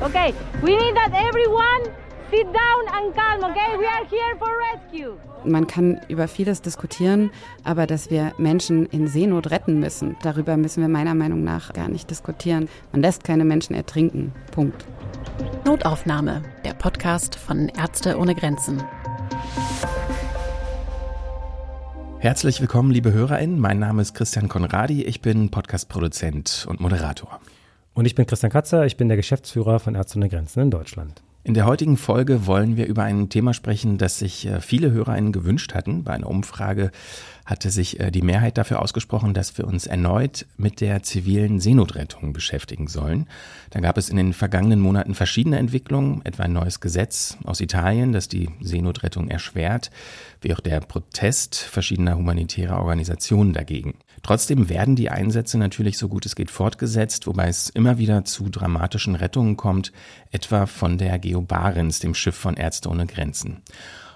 Okay, we need that everyone sit down and calm, okay? We are here for rescue. Man kann über vieles diskutieren, aber dass wir Menschen in Seenot retten müssen, darüber müssen wir meiner Meinung nach gar nicht diskutieren. Man lässt keine Menschen ertrinken. Punkt. Notaufnahme, der Podcast von Ärzte ohne Grenzen. Herzlich willkommen, liebe HörerInnen. Mein Name ist Christian Konradi. Ich bin Podcast-Produzent und Moderator. Und ich bin Christian Katzer. Ich bin der Geschäftsführer von Ärzte ohne Grenzen in Deutschland. In der heutigen Folge wollen wir über ein Thema sprechen, das sich äh, viele HörerInnen gewünscht hatten. Bei einer Umfrage hatte sich äh, die Mehrheit dafür ausgesprochen, dass wir uns erneut mit der zivilen Seenotrettung beschäftigen sollen. Da gab es in den vergangenen Monaten verschiedene Entwicklungen, etwa ein neues Gesetz aus Italien, das die Seenotrettung erschwert, wie auch der Protest verschiedener humanitärer Organisationen dagegen. Trotzdem werden die Einsätze natürlich so gut es geht fortgesetzt, wobei es immer wieder zu dramatischen Rettungen kommt, etwa von der Geo Barents, dem Schiff von Ärzte ohne Grenzen.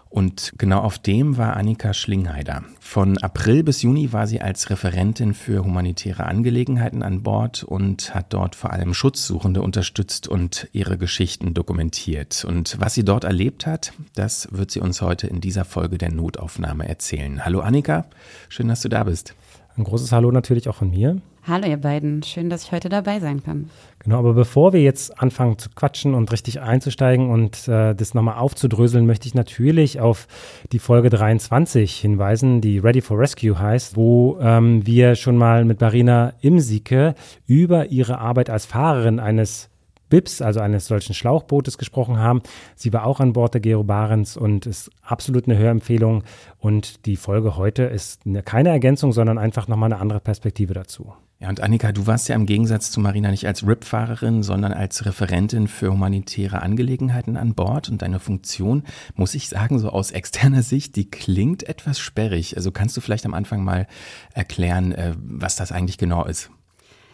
Und genau auf dem war Annika Schlingheider. Von April bis Juni war sie als Referentin für humanitäre Angelegenheiten an Bord und hat dort vor allem Schutzsuchende unterstützt und ihre Geschichten dokumentiert. Und was sie dort erlebt hat, das wird sie uns heute in dieser Folge der Notaufnahme erzählen. Hallo Annika, schön, dass du da bist. Ein großes Hallo natürlich auch von mir. Hallo ihr beiden, schön, dass ich heute dabei sein kann. Genau, aber bevor wir jetzt anfangen zu quatschen und richtig einzusteigen und äh, das nochmal aufzudröseln, möchte ich natürlich auf die Folge 23 hinweisen, die Ready for Rescue heißt, wo ähm, wir schon mal mit Marina Imsike über ihre Arbeit als Fahrerin eines BIPs, also eines solchen Schlauchbootes, gesprochen haben. Sie war auch an Bord der Gero Barents und ist absolut eine Hörempfehlung. Und die Folge heute ist eine, keine Ergänzung, sondern einfach nochmal eine andere Perspektive dazu. Ja, und Annika, du warst ja im Gegensatz zu Marina nicht als RIP-Fahrerin, sondern als Referentin für humanitäre Angelegenheiten an Bord. Und deine Funktion, muss ich sagen, so aus externer Sicht, die klingt etwas sperrig. Also kannst du vielleicht am Anfang mal erklären, äh, was das eigentlich genau ist?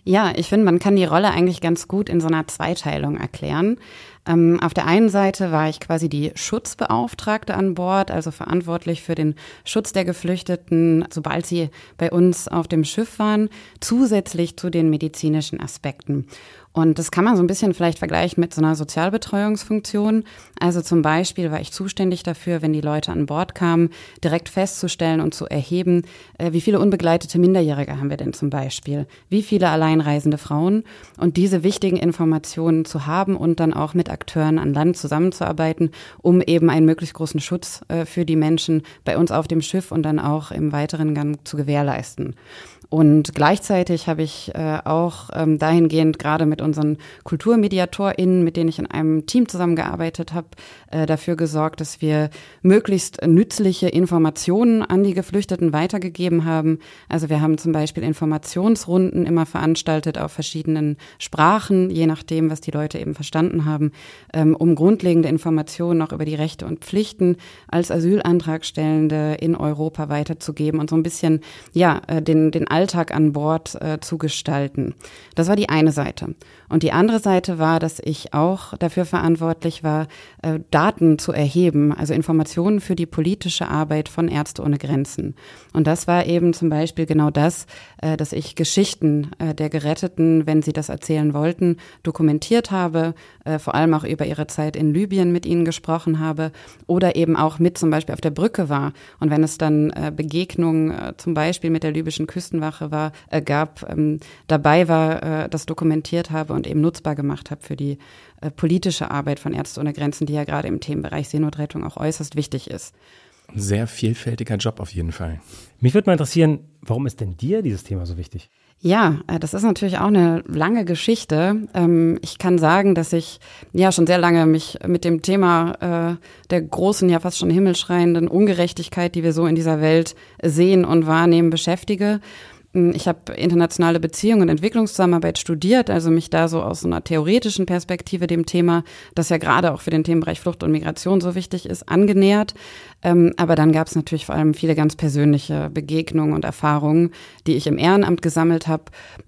Ja, ich finde, man kann die Rolle eigentlich ganz gut in so einer Zweiteilung erklären. Ähm, auf der einen Seite war ich quasi die Schutzbeauftragte an Bord, also verantwortlich für den Schutz der Geflüchteten, sobald sie bei uns auf dem Schiff waren, zusätzlich zu den medizinischen Aspekten. Und das kann man so ein bisschen vielleicht vergleichen mit so einer Sozialbetreuungsfunktion. Also zum Beispiel war ich zuständig dafür, wenn die Leute an Bord kamen, direkt festzustellen und zu erheben, äh, wie viele unbegleitete Minderjährige haben wir denn zum Beispiel? Wie viele alleinreisende Frauen? Und diese wichtigen Informationen zu haben und dann auch mit Akteuren an Land zusammenzuarbeiten, um eben einen möglichst großen Schutz äh, für die Menschen bei uns auf dem Schiff und dann auch im weiteren Gang zu gewährleisten. Und gleichzeitig habe ich äh, auch ähm, dahingehend gerade mit unseren KulturmediatorInnen, mit denen ich in einem Team zusammengearbeitet habe, äh, dafür gesorgt, dass wir möglichst nützliche Informationen an die Geflüchteten weitergegeben haben. Also wir haben zum Beispiel Informationsrunden immer veranstaltet auf verschiedenen Sprachen, je nachdem, was die Leute eben verstanden haben, ähm, um grundlegende Informationen auch über die Rechte und Pflichten als Asylantragstellende in Europa weiterzugeben und so ein bisschen, ja, äh, den, den Alltag an Bord äh, zu gestalten. Das war die eine Seite. Und die andere Seite war, dass ich auch dafür verantwortlich war, äh, Daten zu erheben, also Informationen für die politische Arbeit von Ärzte ohne Grenzen. Und das war eben zum Beispiel genau das, äh, dass ich Geschichten äh, der Geretteten, wenn sie das erzählen wollten, dokumentiert habe, vor allem auch über ihre Zeit in Libyen mit ihnen gesprochen habe oder eben auch mit zum Beispiel auf der Brücke war. Und wenn es dann Begegnungen zum Beispiel mit der libyschen Küstenwache war, gab, ähm, dabei war, das dokumentiert habe und eben nutzbar gemacht habe für die äh, politische Arbeit von Ärzte ohne Grenzen, die ja gerade im Themenbereich Seenotrettung auch äußerst wichtig ist. Sehr vielfältiger Job auf jeden Fall. Mich würde mal interessieren, warum ist denn dir dieses Thema so wichtig? Ja, äh, das ist natürlich auch eine lange Geschichte. Ähm, ich kann sagen, dass ich ja schon sehr lange mich mit dem Thema äh, der großen, ja fast schon himmelschreienden Ungerechtigkeit, die wir so in dieser Welt sehen und wahrnehmen, beschäftige. Ich habe internationale Beziehungen und Entwicklungszusammenarbeit studiert, also mich da so aus einer theoretischen Perspektive dem Thema, das ja gerade auch für den Themenbereich Flucht und Migration so wichtig ist, angenähert. Ähm, aber dann gab es natürlich vor allem viele ganz persönliche Begegnungen und Erfahrungen, die ich im Ehrenamt gesammelt habe.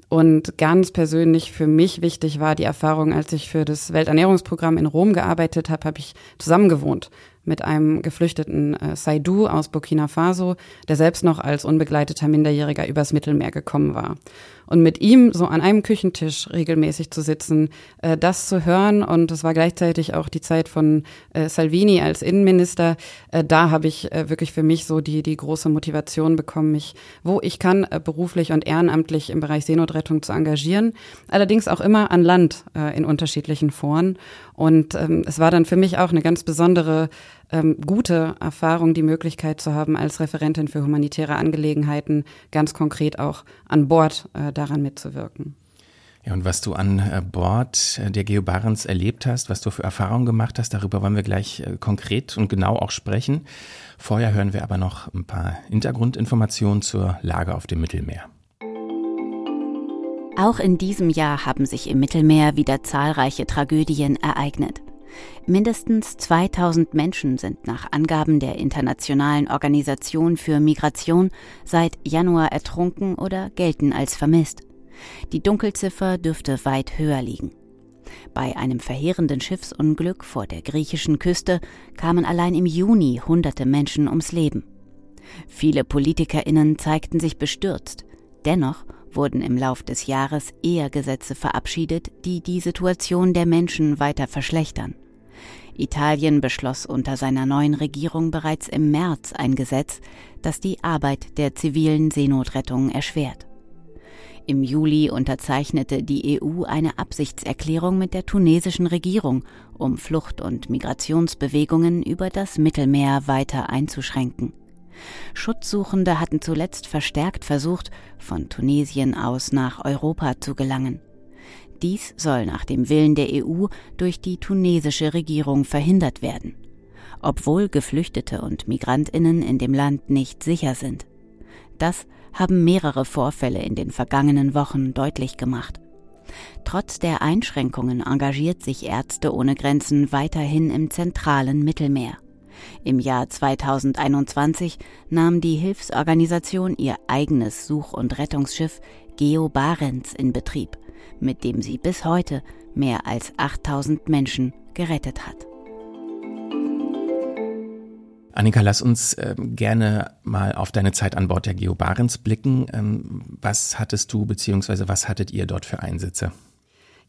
Und ganz persönlich für mich wichtig war die Erfahrung, als ich für das Welternährungsprogramm in Rom gearbeitet habe, habe ich zusammengewohnt mit einem geflüchteten äh, Saidu aus Burkina Faso, der selbst noch als unbegleiteter Minderjähriger übers Mittelmeer gekommen war. Und mit ihm so an einem Küchentisch regelmäßig zu sitzen, äh, das zu hören und es war gleichzeitig auch die Zeit von äh, Salvini als Innenminister, äh, da habe ich äh, wirklich für mich so die, die große Motivation bekommen, mich, wo ich kann, äh, beruflich und ehrenamtlich im Bereich Seenotrettung zu engagieren. Allerdings auch immer an Land äh, in unterschiedlichen Foren. Und ähm, es war dann für mich auch eine ganz besondere ähm, gute Erfahrung, die Möglichkeit zu haben, als Referentin für humanitäre Angelegenheiten ganz konkret auch an Bord äh, daran mitzuwirken. Ja, und was du an äh, Bord äh, der Geo Barents erlebt hast, was du für Erfahrungen gemacht hast, darüber wollen wir gleich äh, konkret und genau auch sprechen. Vorher hören wir aber noch ein paar Hintergrundinformationen zur Lage auf dem Mittelmeer. Auch in diesem Jahr haben sich im Mittelmeer wieder zahlreiche Tragödien ereignet. Mindestens 2000 Menschen sind nach Angaben der Internationalen Organisation für Migration seit Januar ertrunken oder gelten als vermisst. Die Dunkelziffer dürfte weit höher liegen. Bei einem verheerenden Schiffsunglück vor der griechischen Küste kamen allein im Juni hunderte Menschen ums Leben. Viele Politikerinnen zeigten sich bestürzt. Dennoch wurden im Lauf des Jahres eher Gesetze verabschiedet, die die Situation der Menschen weiter verschlechtern. Italien beschloss unter seiner neuen Regierung bereits im März ein Gesetz, das die Arbeit der zivilen Seenotrettung erschwert. Im Juli unterzeichnete die EU eine Absichtserklärung mit der tunesischen Regierung, um Flucht- und Migrationsbewegungen über das Mittelmeer weiter einzuschränken. Schutzsuchende hatten zuletzt verstärkt versucht, von Tunesien aus nach Europa zu gelangen. Dies soll nach dem Willen der EU durch die tunesische Regierung verhindert werden, obwohl Geflüchtete und Migrantinnen in dem Land nicht sicher sind. Das haben mehrere Vorfälle in den vergangenen Wochen deutlich gemacht. Trotz der Einschränkungen engagiert sich Ärzte ohne Grenzen weiterhin im zentralen Mittelmeer. Im Jahr 2021 nahm die Hilfsorganisation ihr eigenes Such- und Rettungsschiff Geo Barents in Betrieb mit dem sie bis heute mehr als 8000 Menschen gerettet hat. Annika, lass uns äh, gerne mal auf deine Zeit an Bord der Geo Barents blicken. Ähm, was hattest du bzw. was hattet ihr dort für Einsätze?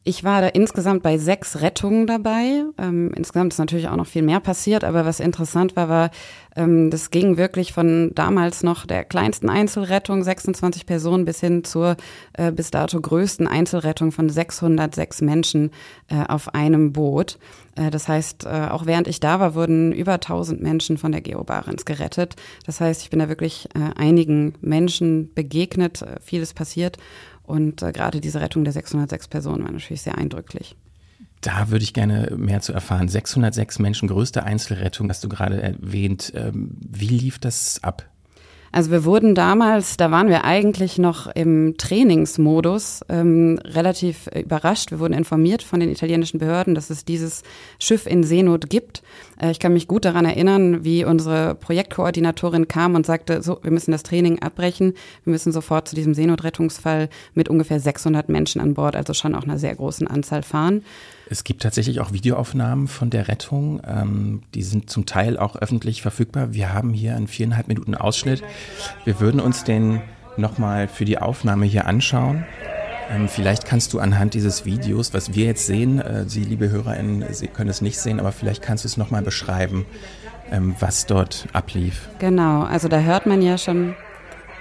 Ich war da insgesamt bei sechs Rettungen dabei. Ähm, insgesamt ist natürlich auch noch viel mehr passiert, aber was interessant war, war, ähm, das ging wirklich von damals noch der kleinsten Einzelrettung, 26 Personen, bis hin zur äh, bis dato größten Einzelrettung von 606 Menschen äh, auf einem Boot. Äh, das heißt, äh, auch während ich da war, wurden über 1000 Menschen von der Geobarens gerettet. Das heißt, ich bin da wirklich äh, einigen Menschen begegnet, äh, vieles passiert. Und äh, gerade diese Rettung der 606 Personen war natürlich sehr eindrücklich. Da würde ich gerne mehr zu erfahren. 606 Menschen, größte Einzelrettung, hast du gerade erwähnt. Ähm, wie lief das ab? Also wir wurden damals, da waren wir eigentlich noch im Trainingsmodus, ähm, relativ überrascht. Wir wurden informiert von den italienischen Behörden, dass es dieses Schiff in Seenot gibt. Äh, ich kann mich gut daran erinnern, wie unsere Projektkoordinatorin kam und sagte, so, wir müssen das Training abbrechen. Wir müssen sofort zu diesem Seenotrettungsfall mit ungefähr 600 Menschen an Bord, also schon auch einer sehr großen Anzahl fahren. Es gibt tatsächlich auch Videoaufnahmen von der Rettung. Ähm, die sind zum Teil auch öffentlich verfügbar. Wir haben hier einen viereinhalb Minuten Ausschnitt. Wir würden uns den nochmal für die Aufnahme hier anschauen. Ähm, vielleicht kannst du anhand dieses Videos, was wir jetzt sehen, äh, Sie, liebe HörerInnen, Sie können es nicht sehen, aber vielleicht kannst du es nochmal beschreiben, ähm, was dort ablief. Genau, also da hört man ja schon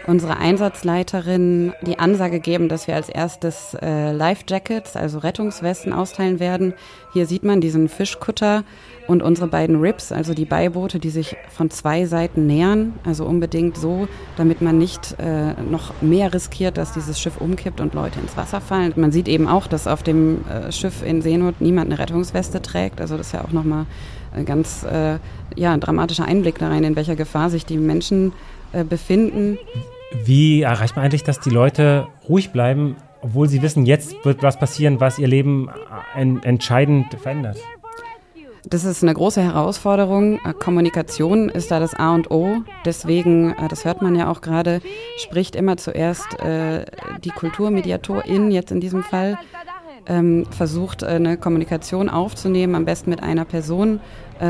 unsere Einsatzleiterin die Ansage geben, dass wir als erstes äh, Life Jackets, also Rettungswesten austeilen werden. Hier sieht man diesen Fischkutter und unsere beiden Rips, also die Beiboote, die sich von zwei Seiten nähern, also unbedingt so, damit man nicht äh, noch mehr riskiert, dass dieses Schiff umkippt und Leute ins Wasser fallen. Man sieht eben auch, dass auf dem äh, Schiff in Seenot niemand eine Rettungsweste trägt, also das ist ja auch nochmal ein ganz äh, ja, ein dramatischer Einblick da rein, in welcher Gefahr sich die Menschen äh, befinden. Wie erreicht man eigentlich, dass die Leute ruhig bleiben, obwohl sie wissen, jetzt wird was passieren, was ihr Leben entscheidend verändert? Das ist eine große Herausforderung. Äh, Kommunikation ist da das A und O. Deswegen, äh, das hört man ja auch gerade, spricht immer zuerst äh, die Kulturmediatorin, jetzt in diesem Fall, ähm, versucht eine Kommunikation aufzunehmen, am besten mit einer Person,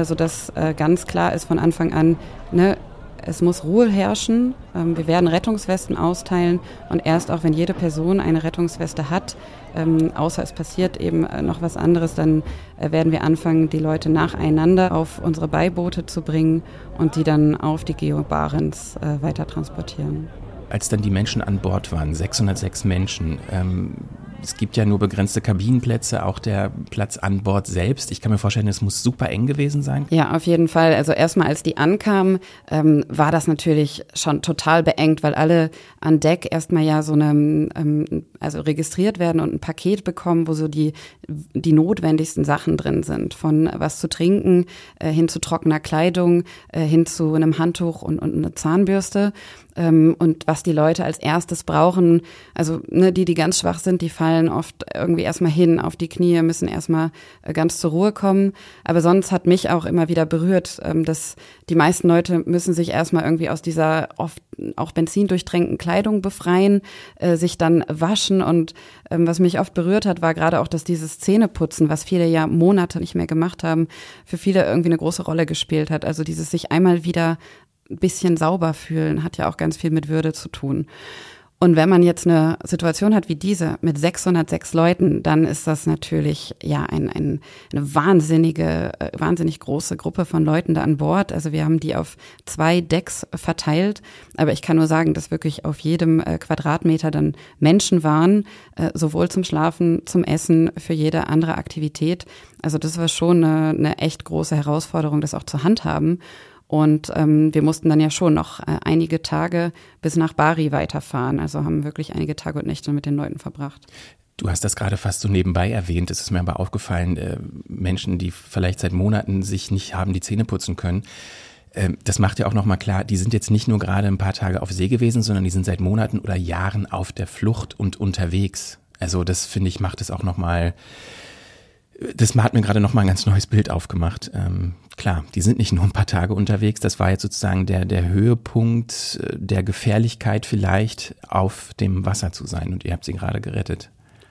sodass ganz klar ist von Anfang an, ne, es muss Ruhe herrschen. Ähm, wir werden Rettungswesten austeilen und erst auch wenn jede Person eine Rettungsweste hat, ähm, außer es passiert eben äh, noch was anderes, dann äh, werden wir anfangen, die Leute nacheinander auf unsere Beiboote zu bringen und die dann auf die Geo Barents äh, weiter transportieren. Als dann die Menschen an Bord waren, 606 Menschen, ähm, es gibt ja nur begrenzte Kabinenplätze, auch der Platz an Bord selbst. Ich kann mir vorstellen, es muss super eng gewesen sein. Ja, auf jeden Fall. Also erstmal, als die ankamen, ähm, war das natürlich schon total beengt, weil alle an Deck erstmal ja so eine, ähm, also registriert werden und ein Paket bekommen, wo so die, die notwendigsten Sachen drin sind. Von was zu trinken, äh, hin zu trockener Kleidung, äh, hin zu einem Handtuch und, und eine Zahnbürste ähm, und was die Leute als erstes brauchen. Also ne, die, die ganz schwach sind, die fallen oft irgendwie erstmal hin auf die Knie, müssen erstmal äh, ganz zur Ruhe kommen. Aber sonst hat mich auch immer wieder berührt, ähm, dass die meisten Leute müssen sich erstmal irgendwie aus dieser oft auch benzindurchtränkten Kleidung befreien, äh, sich dann waschen. Und ähm, was mich oft berührt hat, war gerade auch, dass dieses Zähneputzen, was viele ja Monate nicht mehr gemacht haben, für viele irgendwie eine große Rolle gespielt hat. Also dieses sich einmal wieder bisschen sauber fühlen hat ja auch ganz viel mit Würde zu tun. Und wenn man jetzt eine Situation hat wie diese mit 606 Leuten, dann ist das natürlich ja ein, ein, eine wahnsinnige, äh, wahnsinnig große Gruppe von Leuten da an Bord. Also wir haben die auf zwei Decks verteilt. Aber ich kann nur sagen, dass wirklich auf jedem äh, Quadratmeter dann Menschen waren, äh, sowohl zum Schlafen, zum Essen, für jede andere Aktivität. Also das war schon eine, eine echt große Herausforderung, das auch zu handhaben. Und ähm, wir mussten dann ja schon noch äh, einige Tage bis nach Bari weiterfahren. Also haben wirklich einige Tage und Nächte mit den Leuten verbracht. Du hast das gerade fast so nebenbei erwähnt. Es ist mir aber aufgefallen, äh, Menschen, die vielleicht seit Monaten sich nicht haben die Zähne putzen können. Äh, das macht ja auch nochmal klar, die sind jetzt nicht nur gerade ein paar Tage auf See gewesen, sondern die sind seit Monaten oder Jahren auf der Flucht und unterwegs. Also das finde ich macht es auch nochmal das hat mir gerade noch mal ein ganz neues Bild aufgemacht. Ähm, klar, die sind nicht nur ein paar Tage unterwegs. Das war jetzt sozusagen der, der Höhepunkt äh, der Gefährlichkeit vielleicht auf dem Wasser zu sein. Und ihr habt sie gerade gerettet.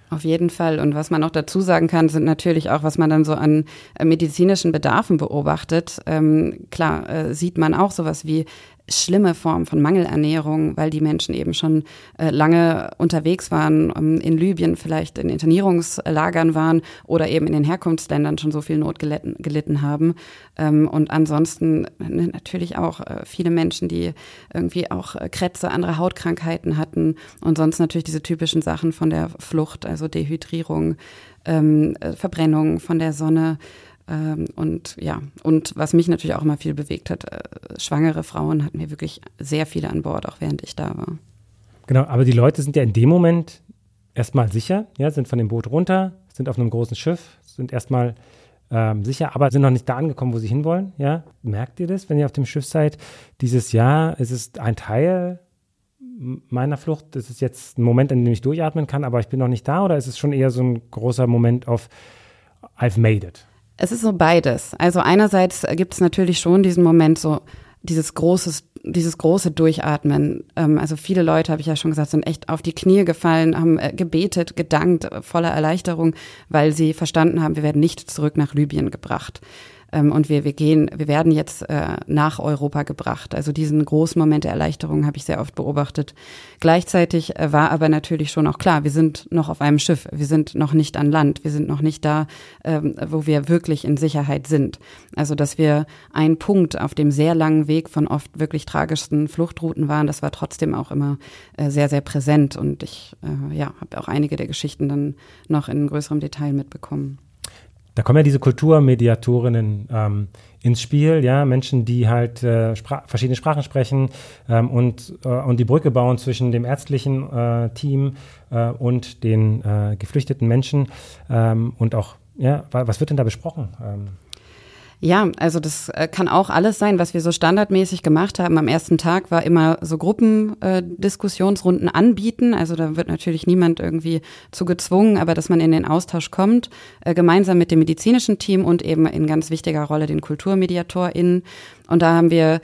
Auf jeden Fall. Und was man noch dazu sagen kann, sind natürlich auch, was man dann so an äh, medizinischen Bedarfen beobachtet. Ähm, klar, äh, sieht man auch sowas wie schlimme Form von Mangelernährung, weil die Menschen eben schon äh, lange unterwegs waren, ähm, in Libyen vielleicht in Internierungslagern waren oder eben in den Herkunftsländern schon so viel Not gelitten, gelitten haben. Ähm, und ansonsten ne, natürlich auch äh, viele Menschen, die irgendwie auch äh, Krätze, andere Hautkrankheiten hatten und sonst natürlich diese typischen Sachen von der Flucht, also Dehydrierung, ähm, äh, Verbrennung von der Sonne. Ähm, und ja, und was mich natürlich auch immer viel bewegt hat, äh, schwangere Frauen hatten wir wirklich sehr viele an Bord, auch während ich da war. Genau, aber die Leute sind ja in dem Moment erstmal sicher, ja, sind von dem Boot runter, sind auf einem großen Schiff, sind erstmal ähm, sicher, aber sind noch nicht da angekommen, wo sie hinwollen, ja. Merkt ihr das, wenn ihr auf dem Schiff seid? Dieses Jahr, es ist ein Teil meiner Flucht, das ist jetzt ein Moment, in dem ich durchatmen kann, aber ich bin noch nicht da, oder ist es schon eher so ein großer Moment auf I've made it? Es ist so beides. Also einerseits gibt es natürlich schon diesen Moment so, dieses großes, dieses große Durchatmen. Ähm, also viele Leute, habe ich ja schon gesagt, sind echt auf die Knie gefallen, haben äh, gebetet, gedankt, voller Erleichterung, weil sie verstanden haben, wir werden nicht zurück nach Libyen gebracht. Ähm, und wir, wir gehen, wir werden jetzt äh, nach Europa gebracht. Also diesen großen Moment der Erleichterung habe ich sehr oft beobachtet. Gleichzeitig äh, war aber natürlich schon auch klar, wir sind noch auf einem Schiff, wir sind noch nicht an Land, wir sind noch nicht da, ähm, wo wir wirklich in Sicherheit sind. Also dass wir ein Punkt auf dem sehr langen Weg von oft wirklich tragischsten Fluchtrouten waren, das war trotzdem auch immer äh, sehr, sehr präsent. Und ich äh, ja, habe auch einige der Geschichten dann noch in größerem Detail mitbekommen. Da kommen ja diese Kulturmediatorinnen ähm, ins Spiel, ja, Menschen, die halt äh, Spra verschiedene Sprachen sprechen ähm, und, äh, und die Brücke bauen zwischen dem ärztlichen äh, Team äh, und den äh, geflüchteten Menschen ähm, und auch, ja, was wird denn da besprochen? Ja, also das äh, kann auch alles sein, was wir so standardmäßig gemacht haben. Am ersten Tag war immer so Gruppendiskussionsrunden äh, anbieten. Also da wird natürlich niemand irgendwie zu gezwungen, aber dass man in den Austausch kommt, äh, gemeinsam mit dem medizinischen Team und eben in ganz wichtiger Rolle den KulturmediatorInnen. Und da haben wir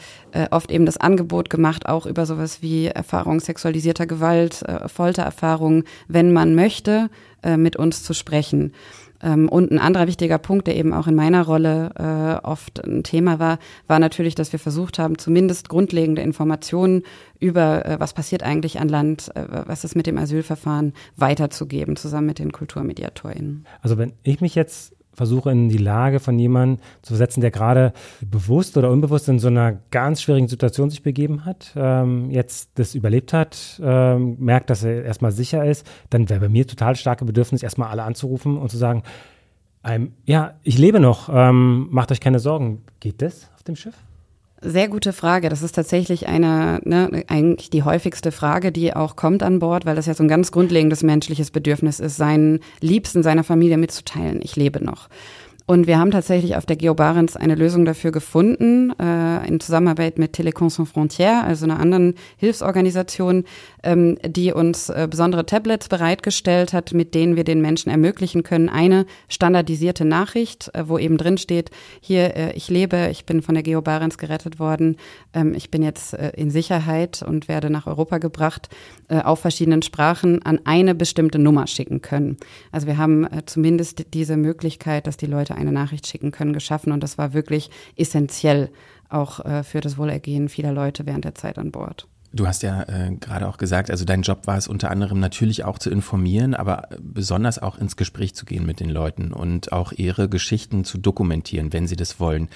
oft eben das Angebot gemacht, auch über sowas wie Erfahrung sexualisierter Gewalt, Foltererfahrungen, wenn man möchte, mit uns zu sprechen. Ähm, und ein anderer wichtiger Punkt, der eben auch in meiner Rolle äh, oft ein Thema war, war natürlich, dass wir versucht haben, zumindest grundlegende Informationen über, äh, was passiert eigentlich an Land, äh, was ist mit dem Asylverfahren, weiterzugeben, zusammen mit den KulturmediatorInnen. Also wenn ich mich jetzt versuche in die Lage von jemandem zu versetzen, der gerade bewusst oder unbewusst in so einer ganz schwierigen Situation sich begeben hat, ähm, jetzt das überlebt hat, ähm, merkt, dass er erstmal sicher ist, dann wäre bei mir total starke Bedürfnis, erstmal alle anzurufen und zu sagen, ähm, ja, ich lebe noch, ähm, macht euch keine Sorgen. Geht das auf dem Schiff? Sehr gute Frage. Das ist tatsächlich eine, ne, eigentlich die häufigste Frage, die auch kommt an Bord, weil das ja so ein ganz grundlegendes menschliches Bedürfnis ist, seinen Liebsten, seiner Familie mitzuteilen. Ich lebe noch. Und wir haben tatsächlich auf der Geobarents eine Lösung dafür gefunden, äh, in Zusammenarbeit mit Télécom Sans Frontières, also einer anderen Hilfsorganisation, ähm, die uns äh, besondere Tablets bereitgestellt hat, mit denen wir den Menschen ermöglichen können, eine standardisierte Nachricht, äh, wo eben drin steht, hier, äh, ich lebe, ich bin von der Geobarents gerettet worden, ähm, ich bin jetzt äh, in Sicherheit und werde nach Europa gebracht, äh, auf verschiedenen Sprachen an eine bestimmte Nummer schicken können. Also wir haben äh, zumindest diese Möglichkeit, dass die Leute eine Nachricht schicken können, geschaffen. Und das war wirklich essentiell auch äh, für das Wohlergehen vieler Leute während der Zeit an Bord. Du hast ja äh, gerade auch gesagt, also dein Job war es unter anderem natürlich auch zu informieren, aber besonders auch ins Gespräch zu gehen mit den Leuten und auch ihre Geschichten zu dokumentieren, wenn sie das wollen.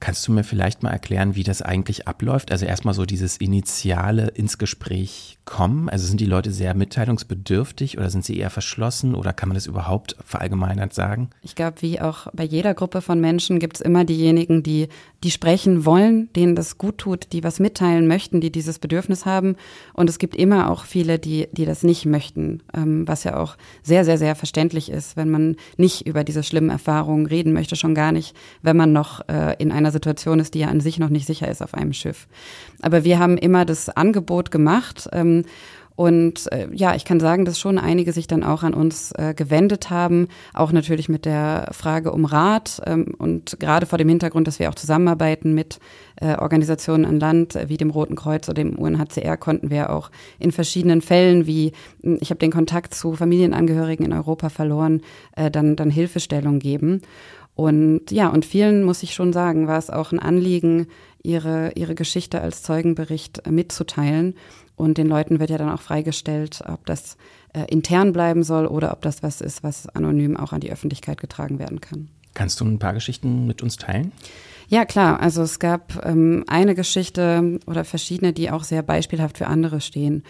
Kannst du mir vielleicht mal erklären, wie das eigentlich abläuft? Also erstmal so dieses Initiale ins Gespräch kommen. Also sind die Leute sehr mitteilungsbedürftig oder sind sie eher verschlossen oder kann man das überhaupt verallgemeinert sagen? Ich glaube, wie auch bei jeder Gruppe von Menschen gibt es immer diejenigen, die, die sprechen wollen, denen das gut tut, die was mitteilen möchten, die dieses Bedürfnis haben. Und es gibt immer auch viele, die, die das nicht möchten, ähm, was ja auch sehr, sehr, sehr verständlich ist, wenn man nicht über diese schlimmen Erfahrungen reden möchte, schon gar nicht, wenn man noch äh, in einer einer Situation ist, die ja an sich noch nicht sicher ist auf einem Schiff. Aber wir haben immer das Angebot gemacht. Ähm, und äh, ja, ich kann sagen, dass schon einige sich dann auch an uns äh, gewendet haben, auch natürlich mit der Frage um Rat ähm, und gerade vor dem Hintergrund, dass wir auch zusammenarbeiten mit äh, Organisationen an Land äh, wie dem Roten Kreuz oder dem UNHCR, konnten wir auch in verschiedenen Fällen, wie hm, ich habe den Kontakt zu Familienangehörigen in Europa verloren, äh, dann dann Hilfestellung geben. Und ja, und vielen muss ich schon sagen, war es auch ein Anliegen, ihre, ihre Geschichte als Zeugenbericht mitzuteilen. Und den Leuten wird ja dann auch freigestellt, ob das äh, intern bleiben soll oder ob das was ist, was anonym auch an die Öffentlichkeit getragen werden kann. Kannst du ein paar Geschichten mit uns teilen? Ja, klar. Also es gab ähm, eine Geschichte oder verschiedene, die auch sehr beispielhaft für andere stehen.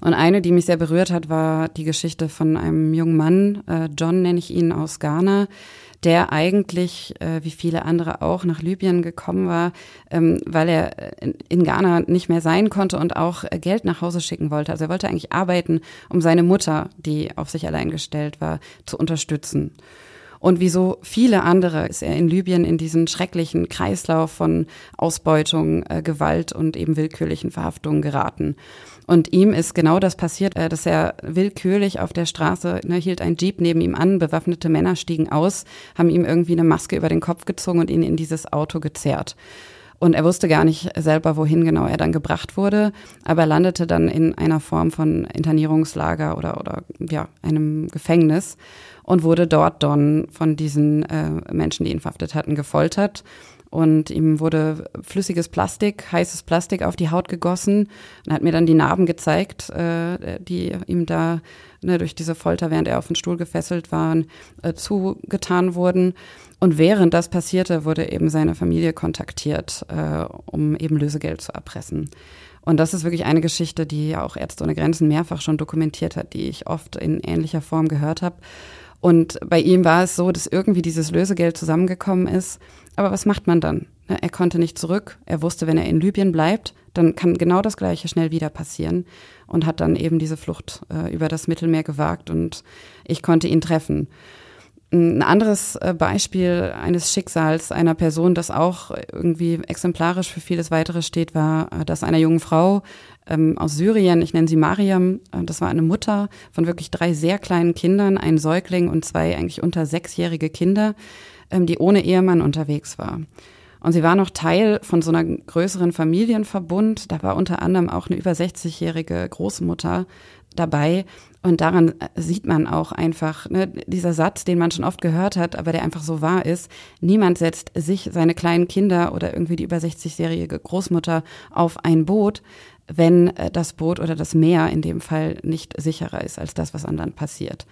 Und eine, die mich sehr berührt hat, war die Geschichte von einem jungen Mann, äh, John nenne ich ihn, aus Ghana, der eigentlich, äh, wie viele andere auch, nach Libyen gekommen war, ähm, weil er in, in Ghana nicht mehr sein konnte und auch äh, Geld nach Hause schicken wollte. Also er wollte eigentlich arbeiten, um seine Mutter, die auf sich allein gestellt war, zu unterstützen. Und wie so viele andere ist er in Libyen in diesen schrecklichen Kreislauf von Ausbeutung, äh, Gewalt und eben willkürlichen Verhaftungen geraten. Und ihm ist genau das passiert, äh, dass er willkürlich auf der Straße, ne, hielt ein Jeep neben ihm an, bewaffnete Männer stiegen aus, haben ihm irgendwie eine Maske über den Kopf gezogen und ihn in dieses Auto gezerrt. Und er wusste gar nicht selber, wohin genau er dann gebracht wurde, aber er landete dann in einer Form von Internierungslager oder, oder ja, einem Gefängnis und wurde dort dann von diesen äh, Menschen, die ihn verhaftet hatten, gefoltert und ihm wurde flüssiges Plastik, heißes Plastik auf die Haut gegossen und hat mir dann die Narben gezeigt, äh, die ihm da ne, durch diese Folter, während er auf den Stuhl gefesselt war, äh, zugetan wurden. Und während das passierte, wurde eben seine Familie kontaktiert, äh, um eben Lösegeld zu erpressen. Und das ist wirklich eine Geschichte, die auch Ärzte ohne Grenzen mehrfach schon dokumentiert hat, die ich oft in ähnlicher Form gehört habe. Und bei ihm war es so, dass irgendwie dieses Lösegeld zusammengekommen ist. Aber was macht man dann? Ne, er konnte nicht zurück. Er wusste, wenn er in Libyen bleibt, dann kann genau das Gleiche schnell wieder passieren. Und hat dann eben diese Flucht äh, über das Mittelmeer gewagt und ich konnte ihn treffen. Ein anderes äh, Beispiel eines Schicksals einer Person, das auch irgendwie exemplarisch für vieles weitere steht, war äh, das einer jungen Frau ähm, aus Syrien, ich nenne sie Mariam, äh, das war eine Mutter von wirklich drei sehr kleinen Kindern, ein Säugling und zwei eigentlich unter sechsjährige Kinder, die ohne Ehemann unterwegs war. Und sie war noch Teil von so einer größeren Familienverbund. Da war unter anderem auch eine über 60-jährige Großmutter dabei. Und daran äh, sieht man auch einfach, ne, dieser Satz, den man schon oft gehört hat, aber der einfach so wahr ist, niemand setzt sich, seine kleinen Kinder oder irgendwie die über 60-jährige Großmutter auf ein Boot, wenn äh, das Boot oder das Meer in dem Fall nicht sicherer ist als das, was anderen passiert.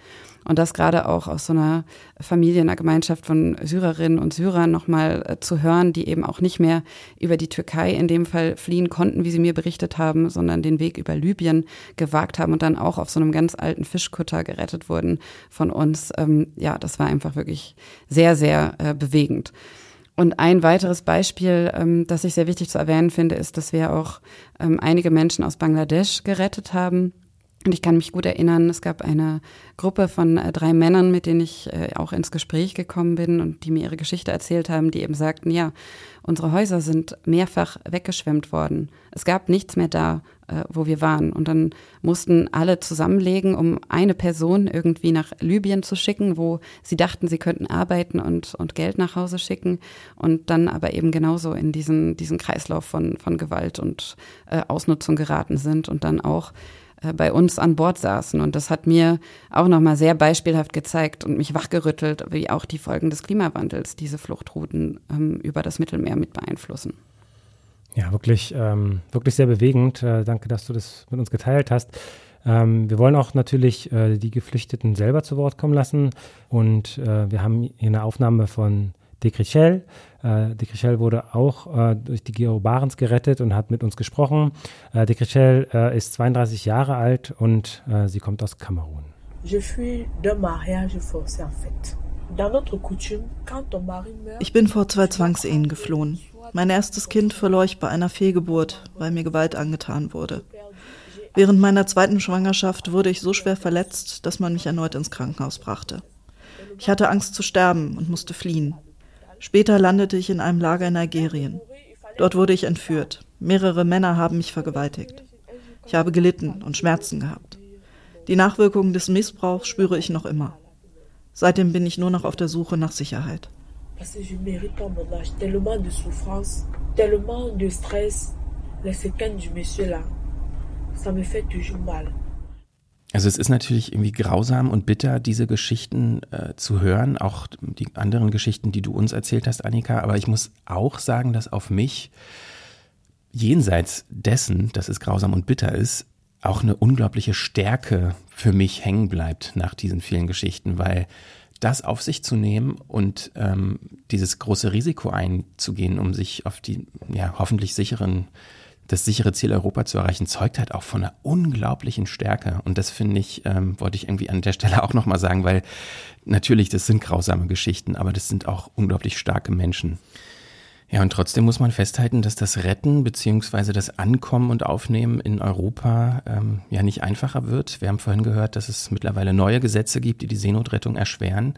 Und das gerade auch aus so einer Familie, einer Gemeinschaft von Syrerinnen und Syrern nochmal äh, zu hören, die eben auch nicht mehr über die Türkei in dem Fall fliehen konnten, wie sie mir berichtet haben, sondern den Weg über Libyen gewagt haben und dann auch auf so einem ganz alten Fischkutter gerettet wurden von uns. Ähm, ja, das war einfach wirklich sehr, sehr äh, bewegend. Und ein weiteres Beispiel, ähm, das ich sehr wichtig zu erwähnen finde, ist, dass wir auch ähm, einige Menschen aus Bangladesch gerettet haben. Und ich kann mich gut erinnern, es gab eine Gruppe von äh, drei Männern, mit denen ich äh, auch ins Gespräch gekommen bin und die mir ihre Geschichte erzählt haben, die eben sagten, ja, unsere Häuser sind mehrfach weggeschwemmt worden. Es gab nichts mehr da, äh, wo wir waren. Und dann mussten alle zusammenlegen, um eine Person irgendwie nach Libyen zu schicken, wo sie dachten, sie könnten arbeiten und, und Geld nach Hause schicken. Und dann aber eben genauso in diesen, diesen Kreislauf von, von Gewalt und äh, Ausnutzung geraten sind und dann auch äh, bei uns an Bord saßen. Und das hat mir auch nochmal sehr beispielhaft gezeigt und mich wachgerüttelt, wie auch die Folgen des Klimawandels diese Fluchtrouten ähm, über das Mittelmeer mit beeinflussen. Ja, wirklich, ähm, wirklich sehr bewegend. Äh, danke, dass du das mit uns geteilt hast. Ähm, wir wollen auch natürlich äh, die Geflüchteten selber zu Wort kommen lassen. Und äh, wir haben hier eine Aufnahme von Dekrichel. Äh, Dekrichel wurde auch äh, durch die Gero Barents gerettet und hat mit uns gesprochen. Äh, Dekrichel äh, ist 32 Jahre alt und äh, sie kommt aus Kamerun. Je fuis d'un mariage forcé en fait. Ich bin vor zwei Zwangsehen geflohen. Mein erstes Kind verlor ich bei einer Fehlgeburt, weil mir Gewalt angetan wurde. Während meiner zweiten Schwangerschaft wurde ich so schwer verletzt, dass man mich erneut ins Krankenhaus brachte. Ich hatte Angst zu sterben und musste fliehen. Später landete ich in einem Lager in Nigerien. Dort wurde ich entführt. Mehrere Männer haben mich vergewaltigt. Ich habe gelitten und Schmerzen gehabt. Die Nachwirkungen des Missbrauchs spüre ich noch immer. Seitdem bin ich nur noch auf der Suche nach Sicherheit. Tellement de souffrance, tellement de stress, les séquelles du monsieur là, ça me fait toujours mal. Also es ist natürlich irgendwie grausam und bitter, diese Geschichten äh, zu hören, auch die anderen Geschichten, die du uns erzählt hast, Annika. Aber ich muss auch sagen, dass auf mich jenseits dessen, dass es grausam und bitter ist, auch eine unglaubliche Stärke für mich hängen bleibt nach diesen vielen Geschichten, weil das auf sich zu nehmen und ähm, dieses große Risiko einzugehen, um sich auf die ja, hoffentlich sicheren, das sichere Ziel Europa zu erreichen, zeugt halt auch von einer unglaublichen Stärke. Und das finde ich, ähm, wollte ich irgendwie an der Stelle auch nochmal sagen, weil natürlich, das sind grausame Geschichten, aber das sind auch unglaublich starke Menschen. Ja, und trotzdem muss man festhalten, dass das Retten beziehungsweise das Ankommen und Aufnehmen in Europa ähm, ja nicht einfacher wird. Wir haben vorhin gehört, dass es mittlerweile neue Gesetze gibt, die die Seenotrettung erschweren.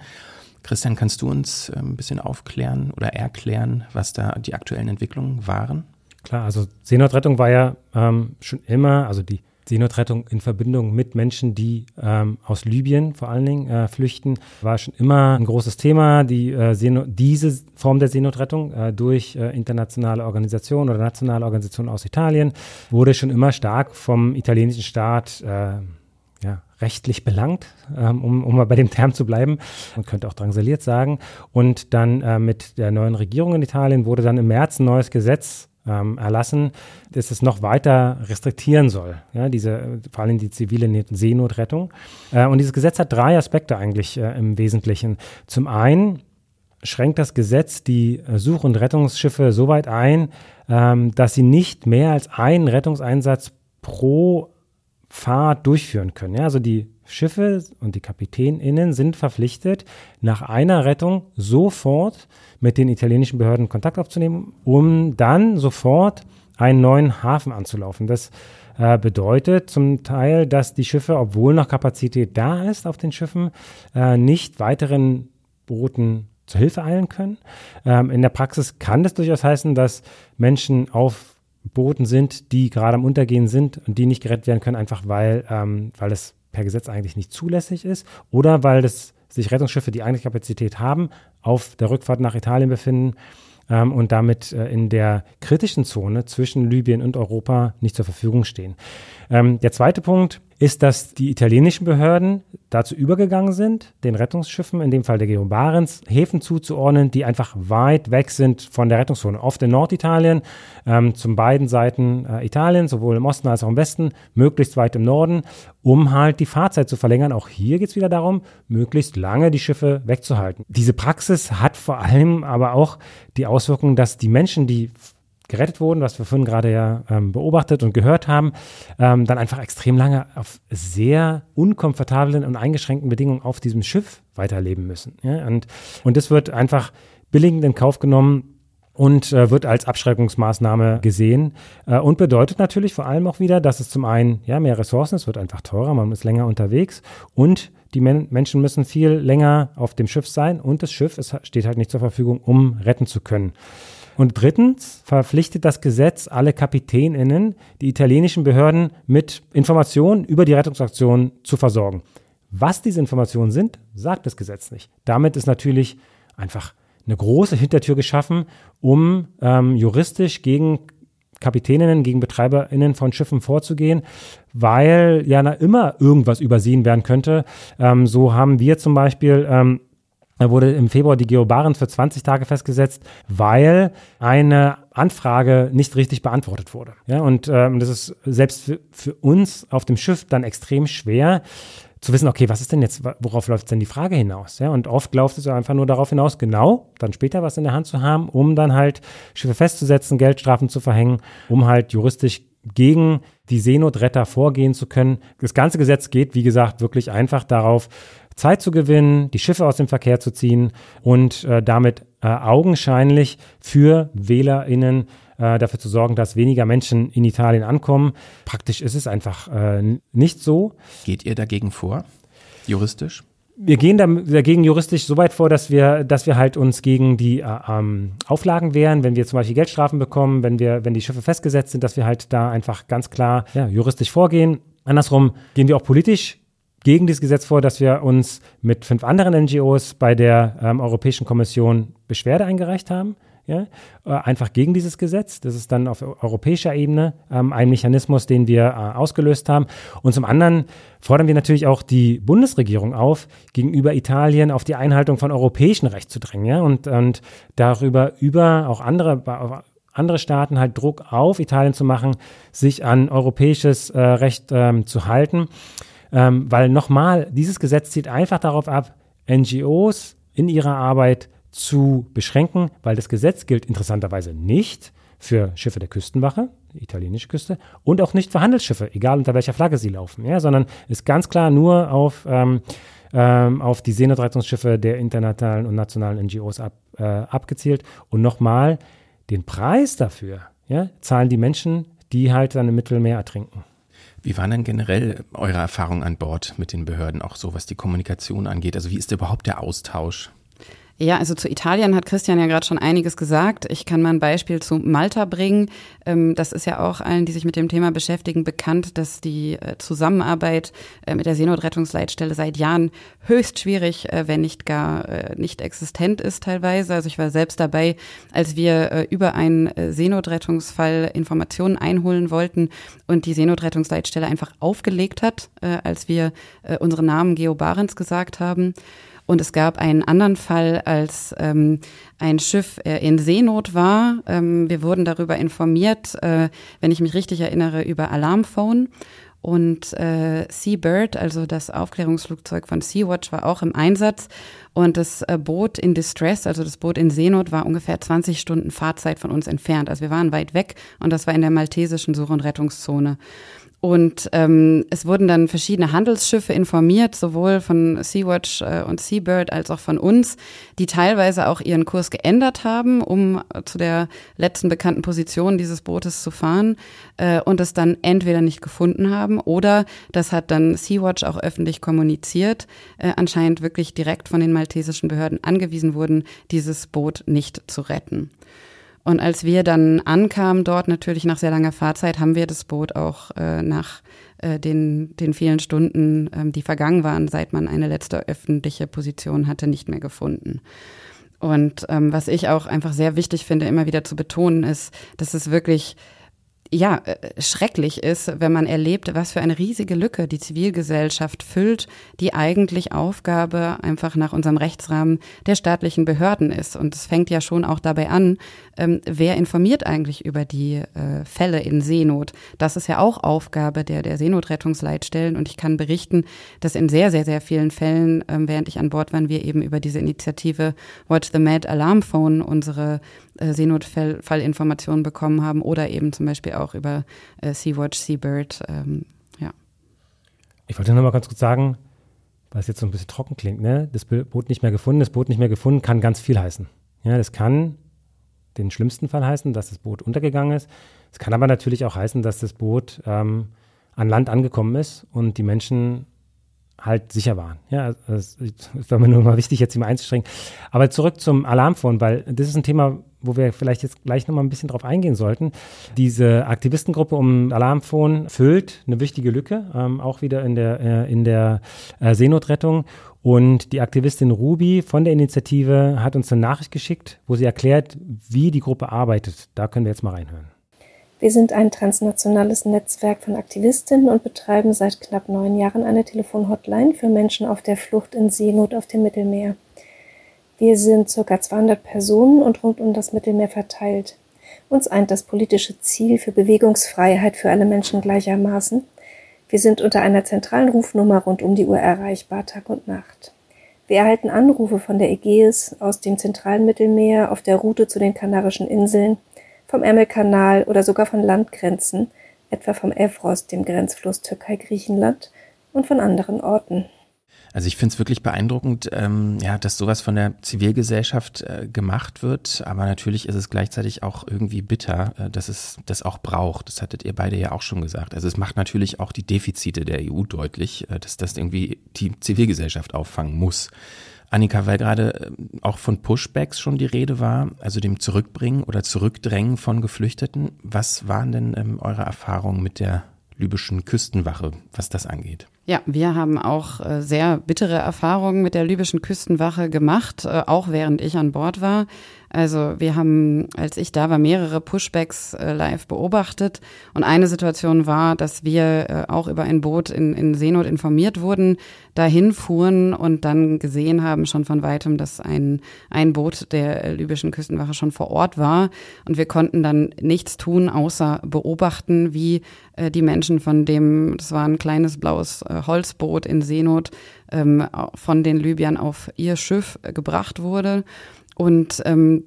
Christian, kannst du uns äh, ein bisschen aufklären oder erklären, was da die aktuellen Entwicklungen waren? Klar, also Seenotrettung war ja ähm, schon immer, also die Seenotrettung in Verbindung mit Menschen, die ähm, aus Libyen vor allen Dingen äh, flüchten, war schon immer ein großes Thema. Die, äh, diese Form der Seenotrettung äh, durch äh, internationale Organisationen oder nationale Organisationen aus Italien wurde schon immer stark vom italienischen Staat äh, ja, rechtlich belangt, ähm, um, um mal bei dem Term zu bleiben. Man könnte auch drangsaliert sagen. Und dann äh, mit der neuen Regierung in Italien wurde dann im März ein neues Gesetz ähm, erlassen, dass es noch weiter restriktieren soll, ja, diese, vor allem die zivile Seenotrettung. Äh, und dieses Gesetz hat drei Aspekte eigentlich äh, im Wesentlichen. Zum einen schränkt das Gesetz die äh, Such- und Rettungsschiffe so weit ein, ähm, dass sie nicht mehr als einen Rettungseinsatz pro Fahrt durchführen können. Ja, also die Schiffe und die KapitänInnen sind verpflichtet, nach einer Rettung sofort mit den italienischen Behörden Kontakt aufzunehmen, um dann sofort einen neuen Hafen anzulaufen. Das äh, bedeutet zum Teil, dass die Schiffe, obwohl noch Kapazität da ist auf den Schiffen, äh, nicht weiteren Booten zur Hilfe eilen können. Ähm, in der Praxis kann das durchaus heißen, dass Menschen auf Booten sind, die gerade am Untergehen sind und die nicht gerettet werden können, einfach weil, ähm, weil es per Gesetz eigentlich nicht zulässig ist oder weil das sich Rettungsschiffe, die eigentlich Kapazität haben, auf der Rückfahrt nach Italien befinden ähm, und damit äh, in der kritischen Zone zwischen Libyen und Europa nicht zur Verfügung stehen. Ähm, der zweite Punkt ist, dass die italienischen Behörden dazu übergegangen sind, den Rettungsschiffen, in dem Fall der Geo Barents, Häfen zuzuordnen, die einfach weit weg sind von der Rettungszone. Oft in Norditalien, ähm, zum beiden Seiten äh, Italien, sowohl im Osten als auch im Westen, möglichst weit im Norden, um halt die Fahrzeit zu verlängern. Auch hier geht es wieder darum, möglichst lange die Schiffe wegzuhalten. Diese Praxis hat vor allem aber auch die Auswirkung, dass die Menschen, die gerettet wurden, was wir vorhin gerade ja ähm, beobachtet und gehört haben, ähm, dann einfach extrem lange auf sehr unkomfortablen und eingeschränkten Bedingungen auf diesem Schiff weiterleben müssen. Ja? Und, und das wird einfach billigend in Kauf genommen, und äh, wird als Abschreckungsmaßnahme gesehen äh, und bedeutet natürlich vor allem auch wieder, dass es zum einen ja mehr Ressourcen, es wird einfach teurer, man ist länger unterwegs und die Men Menschen müssen viel länger auf dem Schiff sein und das Schiff es steht halt nicht zur Verfügung, um retten zu können. Und drittens verpflichtet das Gesetz alle KapitänInnen, die italienischen Behörden mit Informationen über die Rettungsaktion zu versorgen. Was diese Informationen sind, sagt das Gesetz nicht. Damit ist natürlich einfach eine große Hintertür geschaffen, um ähm, juristisch gegen Kapitäninnen, gegen BetreiberInnen von Schiffen vorzugehen, weil ja immer irgendwas übersehen werden könnte. Ähm, so haben wir zum Beispiel ähm, er wurde im Februar die Geo für 20 Tage festgesetzt, weil eine Anfrage nicht richtig beantwortet wurde. Ja, und ähm, das ist selbst für, für uns auf dem Schiff dann extrem schwer zu wissen, okay, was ist denn jetzt, worauf läuft denn die Frage hinaus? Ja, und oft läuft es einfach nur darauf hinaus, genau dann später was in der Hand zu haben, um dann halt Schiffe festzusetzen, Geldstrafen zu verhängen, um halt juristisch gegen die Seenotretter vorgehen zu können. Das ganze Gesetz geht, wie gesagt, wirklich einfach darauf, Zeit zu gewinnen, die Schiffe aus dem Verkehr zu ziehen und äh, damit äh, augenscheinlich für WählerInnen äh, dafür zu sorgen, dass weniger Menschen in Italien ankommen. Praktisch ist es einfach äh, nicht so. Geht ihr dagegen vor, juristisch? wir gehen dagegen juristisch so weit vor, dass wir, dass wir halt uns gegen die äh, ähm, Auflagen wehren, wenn wir zum Beispiel Geldstrafen bekommen, wenn wir, wenn die Schiffe festgesetzt sind, dass wir halt da einfach ganz klar ja, juristisch vorgehen. Andersrum gehen wir auch politisch gegen dieses Gesetz vor, dass wir uns mit fünf anderen NGOs bei der ähm, Europäischen Kommission Beschwerde eingereicht haben ja, äh, einfach gegen dieses Gesetz. Das ist dann auf europäischer Ebene ähm, ein Mechanismus, den wir äh, ausgelöst haben. Und zum anderen fordern wir natürlich auch die Bundesregierung auf, gegenüber Italien auf die Einhaltung von europäischem Recht zu drängen ja, und, und darüber über auch andere andere Staaten halt Druck auf Italien zu machen, sich an europäisches äh, Recht ähm, zu halten. Ähm, weil nochmal, dieses Gesetz zielt einfach darauf ab, NGOs in ihrer Arbeit zu beschränken, weil das Gesetz gilt interessanterweise nicht für Schiffe der Küstenwache, italienische Küste, und auch nicht für Handelsschiffe, egal unter welcher Flagge sie laufen, ja, sondern ist ganz klar nur auf, ähm, ähm, auf die Seenotrettungsschiffe der internationalen und nationalen NGOs ab, äh, abgezielt. Und nochmal, den Preis dafür ja, zahlen die Menschen, die halt dann im Mittelmeer ertrinken. Wie waren denn generell eure Erfahrungen an Bord mit den Behörden, auch so was die Kommunikation angeht? Also wie ist überhaupt der Austausch? Ja, also zu Italien hat Christian ja gerade schon einiges gesagt. Ich kann mal ein Beispiel zu Malta bringen. Ähm, das ist ja auch allen, die sich mit dem Thema beschäftigen, bekannt, dass die äh, Zusammenarbeit äh, mit der Seenotrettungsleitstelle seit Jahren höchst schwierig, äh, wenn nicht gar nicht existent ist teilweise. Also ich war selbst dabei, als wir über einen Seenotrettungsfall Informationen einholen wollten und die Seenotrettungsleitstelle einfach aufgelegt hat, als wir unseren Namen Geo Barents gesagt haben. Und es gab einen anderen Fall, als ähm, ein Schiff äh, in Seenot war. Ähm, wir wurden darüber informiert, äh, wenn ich mich richtig erinnere, über Alarmphone. Und äh, Seabird, also das Aufklärungsflugzeug von Sea-Watch, war auch im Einsatz. Und das äh, Boot in Distress, also das Boot in Seenot, war ungefähr 20 Stunden Fahrzeit von uns entfernt. Also wir waren weit weg und das war in der maltesischen Such- und Rettungszone. Und ähm, es wurden dann verschiedene Handelsschiffe informiert, sowohl von Sea-Watch äh, und Seabird als auch von uns, die teilweise auch ihren Kurs geändert haben, um äh, zu der letzten bekannten Position dieses Bootes zu fahren äh, und es dann entweder nicht gefunden haben oder das hat dann Sea-Watch auch öffentlich kommuniziert, äh, anscheinend wirklich direkt von den maltesischen Behörden angewiesen wurden, dieses Boot nicht zu retten. Und als wir dann ankamen dort, natürlich nach sehr langer Fahrzeit, haben wir das Boot auch äh, nach äh, den, den vielen Stunden, ähm, die vergangen waren, seit man eine letzte öffentliche Position hatte, nicht mehr gefunden. Und ähm, was ich auch einfach sehr wichtig finde, immer wieder zu betonen, ist, dass es wirklich ja, äh, schrecklich ist, wenn man erlebt, was für eine riesige Lücke die Zivilgesellschaft füllt, die eigentlich Aufgabe einfach nach unserem Rechtsrahmen der staatlichen Behörden ist. Und es fängt ja schon auch dabei an, ähm, wer informiert eigentlich über die äh, Fälle in Seenot. Das ist ja auch Aufgabe der, der Seenotrettungsleitstellen. Und ich kann berichten, dass in sehr, sehr, sehr vielen Fällen, ähm, während ich an Bord war, wir eben über diese Initiative Watch the Mad Alarm Phone unsere äh, Seenotfallinformationen bekommen haben oder eben zum Beispiel auch über äh, Sea-Watch, Seabird. Ähm, ja. Ich wollte nur mal ganz kurz sagen, weil es jetzt so ein bisschen trocken klingt, ne? Das Boot nicht mehr gefunden, das Boot nicht mehr gefunden kann ganz viel heißen. Ja, das kann den schlimmsten Fall heißen, dass das Boot untergegangen ist. Es kann aber natürlich auch heißen, dass das Boot ähm, an Land angekommen ist und die Menschen halt sicher waren. Ja, es war mir nur mal wichtig, jetzt immer einzustrengen. Aber zurück zum Alarmphone, weil das ist ein Thema, wo wir vielleicht jetzt gleich nochmal ein bisschen drauf eingehen sollten. Diese Aktivistengruppe um Alarmphone füllt eine wichtige Lücke, ähm, auch wieder in der, äh, in der äh, Seenotrettung. Und die Aktivistin Ruby von der Initiative hat uns eine Nachricht geschickt, wo sie erklärt, wie die Gruppe arbeitet. Da können wir jetzt mal reinhören. Wir sind ein transnationales Netzwerk von Aktivistinnen und betreiben seit knapp neun Jahren eine Telefonhotline für Menschen auf der Flucht in Seenot auf dem Mittelmeer. Wir sind ca. 200 Personen und rund um das Mittelmeer verteilt. Uns eint das politische Ziel für Bewegungsfreiheit für alle Menschen gleichermaßen. Wir sind unter einer zentralen Rufnummer rund um die Uhr erreichbar, Tag und Nacht. Wir erhalten Anrufe von der Ägäis, aus dem zentralen Mittelmeer, auf der Route zu den Kanarischen Inseln, vom Ärmelkanal oder sogar von Landgrenzen, etwa vom Evros, dem Grenzfluss Türkei-Griechenland, und von anderen Orten. Also ich finde es wirklich beeindruckend, ähm, ja, dass sowas von der Zivilgesellschaft äh, gemacht wird, aber natürlich ist es gleichzeitig auch irgendwie bitter, äh, dass es das auch braucht. Das hattet ihr beide ja auch schon gesagt. Also es macht natürlich auch die Defizite der EU deutlich, äh, dass das irgendwie die Zivilgesellschaft auffangen muss. Annika, weil gerade äh, auch von Pushbacks schon die Rede war, also dem Zurückbringen oder Zurückdrängen von Geflüchteten. Was waren denn ähm, eure Erfahrungen mit der libyschen Küstenwache, was das angeht? Ja, wir haben auch äh, sehr bittere Erfahrungen mit der libyschen Küstenwache gemacht, äh, auch während ich an Bord war. Also wir haben, als ich da war, mehrere Pushbacks äh, live beobachtet. Und eine Situation war, dass wir auch über ein Boot in, in Seenot informiert wurden, dahin fuhren und dann gesehen haben schon von weitem, dass ein, ein Boot der libyschen Küstenwache schon vor Ort war. Und wir konnten dann nichts tun, außer beobachten, wie die Menschen von dem, das war ein kleines blaues Holzboot in Seenot, ähm, von den Libyern auf ihr Schiff gebracht wurde. Und ähm,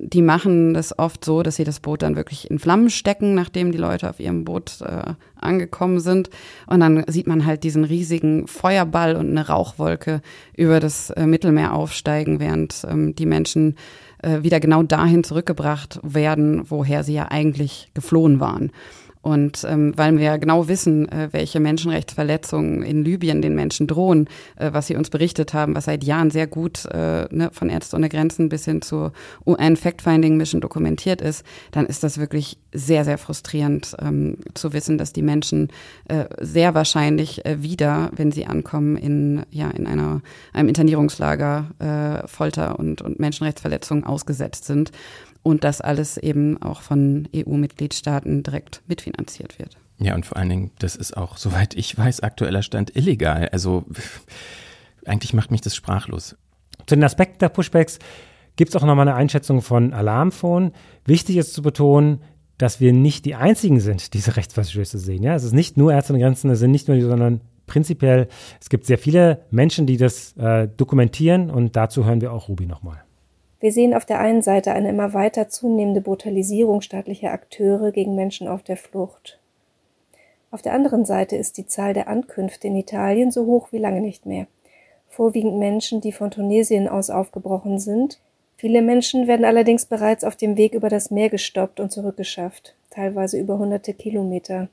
die machen das oft so, dass sie das Boot dann wirklich in Flammen stecken, nachdem die Leute auf ihrem Boot äh, angekommen sind. Und dann sieht man halt diesen riesigen Feuerball und eine Rauchwolke über das äh, Mittelmeer aufsteigen, während ähm, die Menschen äh, wieder genau dahin zurückgebracht werden, woher sie ja eigentlich geflohen waren. Und ähm, weil wir genau wissen, äh, welche Menschenrechtsverletzungen in Libyen den Menschen drohen, äh, was sie uns berichtet haben, was seit Jahren sehr gut äh, ne, von Ärzte ohne Grenzen bis hin zur UN Fact-Finding Mission dokumentiert ist, dann ist das wirklich sehr, sehr frustrierend ähm, zu wissen, dass die Menschen äh, sehr wahrscheinlich äh, wieder, wenn sie ankommen, in, ja, in einer, einem Internierungslager äh, Folter und, und Menschenrechtsverletzungen ausgesetzt sind und das alles eben auch von EU-Mitgliedstaaten direkt mitfinanziert wird. Ja, und vor allen Dingen, das ist auch, soweit ich weiß, aktueller Stand illegal. Also eigentlich macht mich das sprachlos. Zu den Aspekten der Pushbacks gibt es auch nochmal eine Einschätzung von Alarmphone. Wichtig ist zu betonen, dass wir nicht die einzigen sind, die diese Rechtsverstöße sehen. Ja, es ist nicht nur Ärzte und Grenzen, es sind nicht nur die, sondern prinzipiell, es gibt sehr viele Menschen, die das äh, dokumentieren und dazu hören wir auch Ruby nochmal. Wir sehen auf der einen Seite eine immer weiter zunehmende Brutalisierung staatlicher Akteure gegen Menschen auf der Flucht. Auf der anderen Seite ist die Zahl der Ankünfte in Italien so hoch wie lange nicht mehr. Vorwiegend Menschen, die von Tunesien aus aufgebrochen sind. Viele Menschen werden allerdings bereits auf dem Weg über das Meer gestoppt und zurückgeschafft, teilweise über hunderte Kilometer.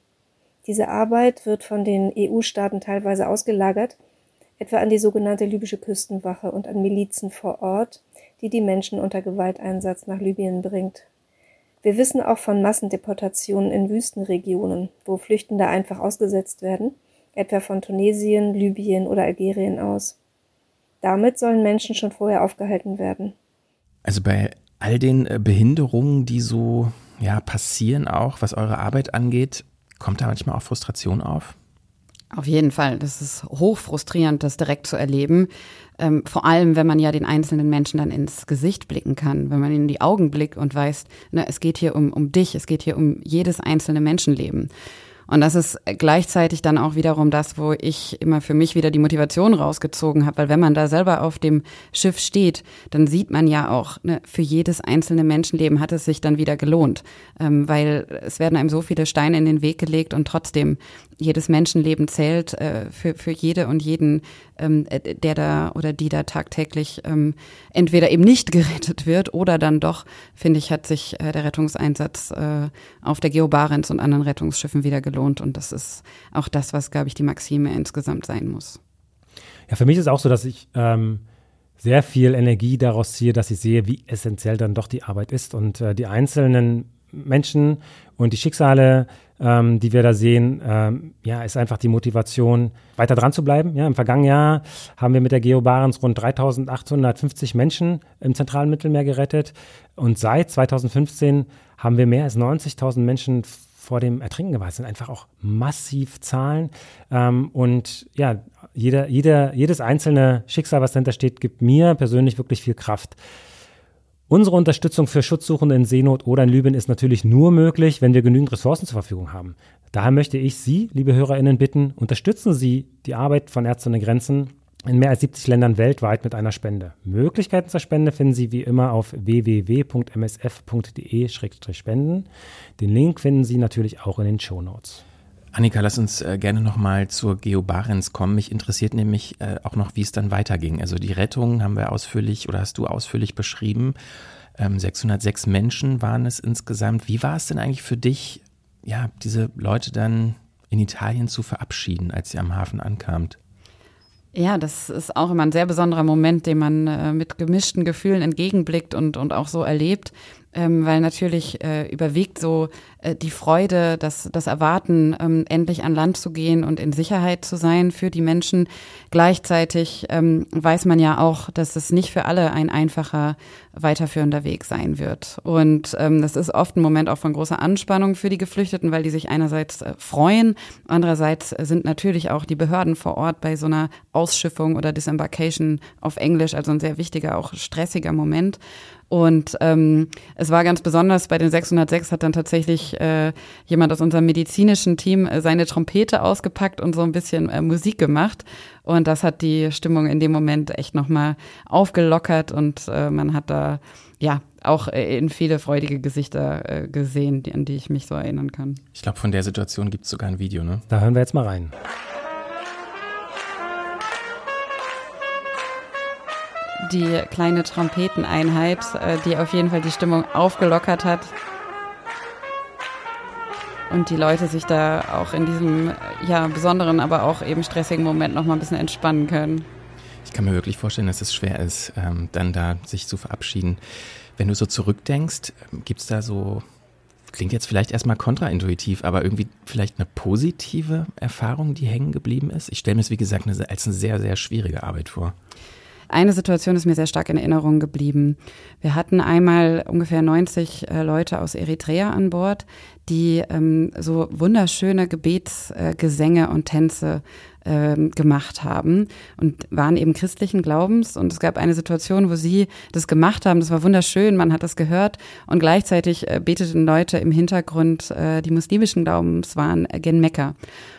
Diese Arbeit wird von den EU-Staaten teilweise ausgelagert, etwa an die sogenannte libysche Küstenwache und an Milizen vor Ort, die die Menschen unter Gewalteinsatz nach Libyen bringt. Wir wissen auch von Massendeportationen in Wüstenregionen, wo Flüchtende einfach ausgesetzt werden, etwa von Tunesien, Libyen oder Algerien aus. Damit sollen Menschen schon vorher aufgehalten werden. Also bei all den äh, Behinderungen, die so ja, passieren auch, was eure Arbeit angeht. Kommt da manchmal auch Frustration auf? Auf jeden Fall. Das ist hoch frustrierend, das direkt zu erleben. Ähm, vor allem, wenn man ja den einzelnen Menschen dann ins Gesicht blicken kann, wenn man in die Augen blickt und weiß, ne, es geht hier um, um dich, es geht hier um jedes einzelne Menschenleben. Und das ist gleichzeitig dann auch wiederum das, wo ich immer für mich wieder die Motivation rausgezogen habe, weil wenn man da selber auf dem Schiff steht, dann sieht man ja auch, ne, für jedes einzelne Menschenleben hat es sich dann wieder gelohnt, ähm, weil es werden einem so viele Steine in den Weg gelegt und trotzdem jedes Menschenleben zählt äh, für, für jede und jeden, ähm, äh, der da oder die da tagtäglich ähm, entweder eben nicht gerettet wird oder dann doch, finde ich, hat sich äh, der Rettungseinsatz äh, auf der Geobarents und anderen Rettungsschiffen wieder gelohnt. Und das ist auch das, was, glaube ich, die Maxime insgesamt sein muss. Ja, für mich ist auch so, dass ich ähm, sehr viel Energie daraus ziehe, dass ich sehe, wie essentiell dann doch die Arbeit ist und äh, die einzelnen Menschen und die Schicksale, ähm, die wir da sehen, ähm, ja, ist einfach die Motivation, weiter dran zu bleiben. Ja, Im vergangenen Jahr haben wir mit der Geo Barents rund 3850 Menschen im zentralen Mittelmeer gerettet und seit 2015 haben wir mehr als 90.000 Menschen vor dem Ertrinken gewahrt. Das sind einfach auch massiv Zahlen. Ähm, und ja, jeder, jeder, jedes einzelne Schicksal, was dahinter steht, gibt mir persönlich wirklich viel Kraft. Unsere Unterstützung für Schutzsuchende in Seenot oder in Libyen ist natürlich nur möglich, wenn wir genügend Ressourcen zur Verfügung haben. Daher möchte ich Sie, liebe HörerInnen, bitten, unterstützen Sie die Arbeit von Ärzte ohne Grenzen in mehr als 70 Ländern weltweit mit einer Spende. Möglichkeiten zur Spende finden Sie wie immer auf www.msf.de-spenden. Den Link finden Sie natürlich auch in den Show Notes. Annika, lass uns äh, gerne nochmal zur Geo Barents kommen. Mich interessiert nämlich äh, auch noch, wie es dann weiterging. Also die Rettung haben wir ausführlich oder hast du ausführlich beschrieben. Ähm, 606 Menschen waren es insgesamt. Wie war es denn eigentlich für dich, ja, diese Leute dann in Italien zu verabschieden, als sie am Hafen ankamt? Ja, das ist auch immer ein sehr besonderer Moment, den man äh, mit gemischten Gefühlen entgegenblickt und, und auch so erlebt ähm, weil natürlich äh, überwiegt so äh, die Freude, das, das Erwarten, ähm, endlich an Land zu gehen und in Sicherheit zu sein für die Menschen. Gleichzeitig ähm, weiß man ja auch, dass es nicht für alle ein einfacher weiterführender Weg sein wird. Und ähm, das ist oft ein Moment auch von großer Anspannung für die Geflüchteten, weil die sich einerseits äh, freuen, andererseits sind natürlich auch die Behörden vor Ort bei so einer Ausschiffung oder Disembarkation auf Englisch, also ein sehr wichtiger, auch stressiger Moment. Und ähm, es war ganz besonders, bei den 606 hat dann tatsächlich äh, jemand aus unserem medizinischen Team äh, seine Trompete ausgepackt und so ein bisschen äh, Musik gemacht. Und das hat die Stimmung in dem Moment echt nochmal aufgelockert und äh, man hat da ja auch äh, in viele freudige Gesichter äh, gesehen, die, an die ich mich so erinnern kann. Ich glaube, von der Situation gibt es sogar ein Video, ne? Da hören wir jetzt mal rein. die kleine Trompeteneinheit, die auf jeden Fall die Stimmung aufgelockert hat. Und die Leute sich da auch in diesem ja, besonderen, aber auch eben stressigen Moment noch mal ein bisschen entspannen können. Ich kann mir wirklich vorstellen, dass es schwer ist, ähm, dann da sich zu verabschieden. Wenn du so zurückdenkst, gibt es da so, klingt jetzt vielleicht erstmal kontraintuitiv, aber irgendwie vielleicht eine positive Erfahrung, die hängen geblieben ist? Ich stelle mir es, wie gesagt, als eine sehr, sehr schwierige Arbeit vor. Eine Situation ist mir sehr stark in Erinnerung geblieben. Wir hatten einmal ungefähr 90 äh, Leute aus Eritrea an Bord, die ähm, so wunderschöne Gebetsgesänge äh, und Tänze ähm, gemacht haben und waren eben christlichen Glaubens. Und es gab eine Situation, wo sie das gemacht haben. Das war wunderschön, man hat das gehört. Und gleichzeitig äh, beteten Leute im Hintergrund, äh, die muslimischen Glaubens waren gen Mekka.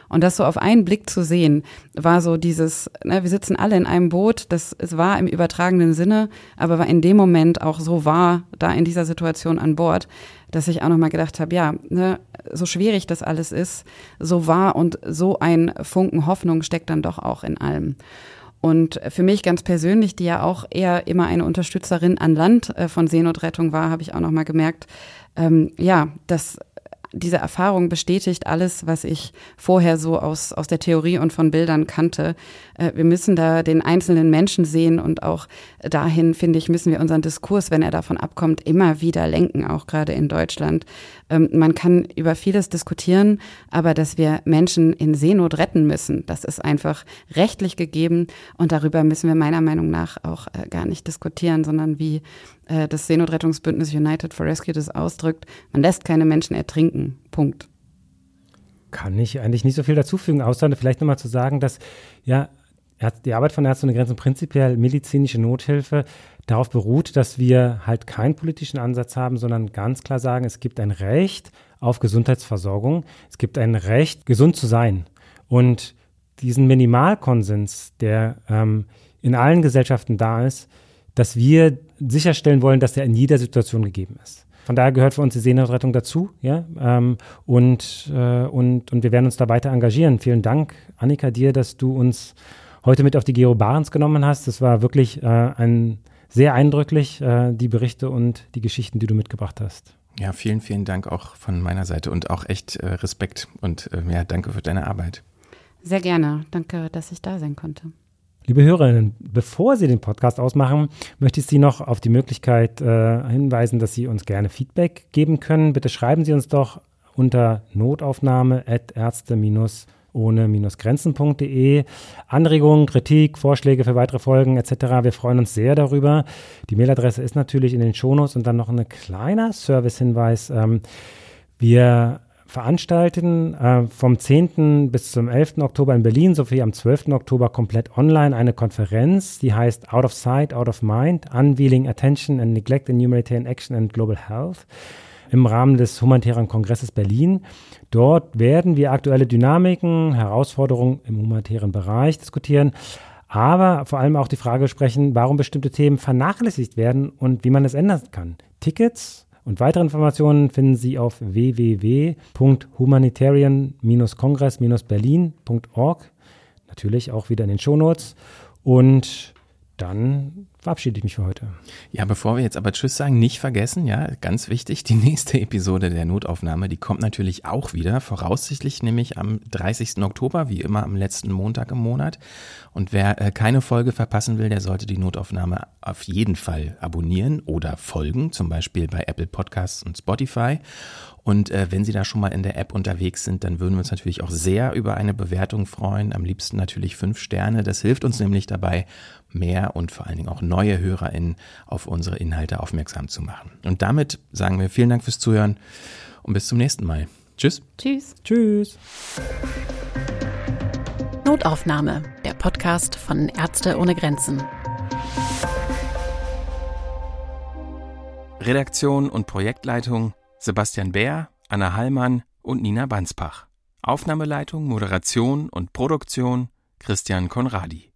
Und das so auf einen Blick zu sehen, war so dieses, ne, wir sitzen alle in einem Boot, das es war im übertragenen Sinne, aber war in dem Moment auch so wahr, da in dieser Situation an Bord, dass ich auch nochmal gedacht habe, ja, ne, so schwierig das alles ist, so wahr und so ein Funken Hoffnung steckt dann doch auch in allem. Und für mich ganz persönlich, die ja auch eher immer eine Unterstützerin an Land äh, von Seenotrettung war, habe ich auch nochmal gemerkt, ähm, ja, dass diese Erfahrung bestätigt alles, was ich vorher so aus, aus der Theorie und von Bildern kannte. Äh, wir müssen da den einzelnen Menschen sehen und auch dahin, finde ich, müssen wir unseren Diskurs, wenn er davon abkommt, immer wieder lenken, auch gerade in Deutschland. Ähm, man kann über vieles diskutieren, aber dass wir Menschen in Seenot retten müssen, das ist einfach rechtlich gegeben und darüber müssen wir meiner Meinung nach auch äh, gar nicht diskutieren, sondern wie äh, das Seenotrettungsbündnis United for Rescue das ausdrückt, man lässt keine Menschen ertrinken. Punkt. Kann ich eigentlich nicht so viel dazufügen, außer vielleicht nochmal zu sagen, dass ja die Arbeit von Ärzte ohne Grenzen prinzipiell medizinische Nothilfe darauf beruht, dass wir halt keinen politischen Ansatz haben, sondern ganz klar sagen, es gibt ein Recht auf Gesundheitsversorgung, es gibt ein Recht, gesund zu sein. Und diesen Minimalkonsens, der ähm, in allen Gesellschaften da ist, dass wir sicherstellen wollen, dass der in jeder Situation gegeben ist. Von daher gehört für uns die Seenotrettung dazu, ja, ähm, und, äh, und, und wir werden uns da weiter engagieren. Vielen Dank, Annika, dir, dass du uns heute mit auf die Gero Barents genommen hast. Das war wirklich äh, ein sehr eindrücklich, äh, die Berichte und die Geschichten, die du mitgebracht hast. Ja, vielen, vielen Dank auch von meiner Seite und auch echt äh, Respekt und äh, ja, danke für deine Arbeit. Sehr gerne. Danke, dass ich da sein konnte. Liebe Hörerinnen, bevor Sie den Podcast ausmachen, möchte ich Sie noch auf die Möglichkeit äh, hinweisen, dass Sie uns gerne Feedback geben können. Bitte schreiben Sie uns doch unter notaufnahme.ärzte- ohne-grenzen.de. Anregungen, Kritik, Vorschläge für weitere Folgen etc. Wir freuen uns sehr darüber. Die Mailadresse ist natürlich in den Shownotes und dann noch ein kleiner Servicehinweis. Ähm, wir veranstalten äh, vom 10. bis zum 11. Oktober in Berlin sowie am 12. Oktober komplett online eine Konferenz, die heißt Out of Sight, Out of Mind, Unveiling Attention and Neglect in Humanitarian Action and Global Health im Rahmen des Humanitären Kongresses Berlin. Dort werden wir aktuelle Dynamiken, Herausforderungen im humanitären Bereich diskutieren, aber vor allem auch die Frage sprechen, warum bestimmte Themen vernachlässigt werden und wie man es ändern kann. Tickets und weitere Informationen finden Sie auf www.humanitarian-kongress-berlin.org. Natürlich auch wieder in den Shownotes. Und dann verabschiede ich mich für heute. Ja, bevor wir jetzt aber Tschüss sagen, nicht vergessen, ja, ganz wichtig, die nächste Episode der Notaufnahme, die kommt natürlich auch wieder, voraussichtlich nämlich am 30. Oktober, wie immer am letzten Montag im Monat. Und wer äh, keine Folge verpassen will, der sollte die Notaufnahme auf jeden Fall abonnieren oder folgen, zum Beispiel bei Apple Podcasts und Spotify. Und äh, wenn Sie da schon mal in der App unterwegs sind, dann würden wir uns natürlich auch sehr über eine Bewertung freuen. Am liebsten natürlich fünf Sterne. Das hilft uns nämlich dabei, mehr und vor allen Dingen auch neue HörerInnen auf unsere Inhalte aufmerksam zu machen. Und damit sagen wir vielen Dank fürs Zuhören und bis zum nächsten Mal. Tschüss. Tschüss. Tschüss. Notaufnahme, der Podcast von Ärzte ohne Grenzen. Redaktion und Projektleitung Sebastian Bär, Anna Hallmann und Nina Banspach. Aufnahmeleitung, Moderation und Produktion Christian Konradi.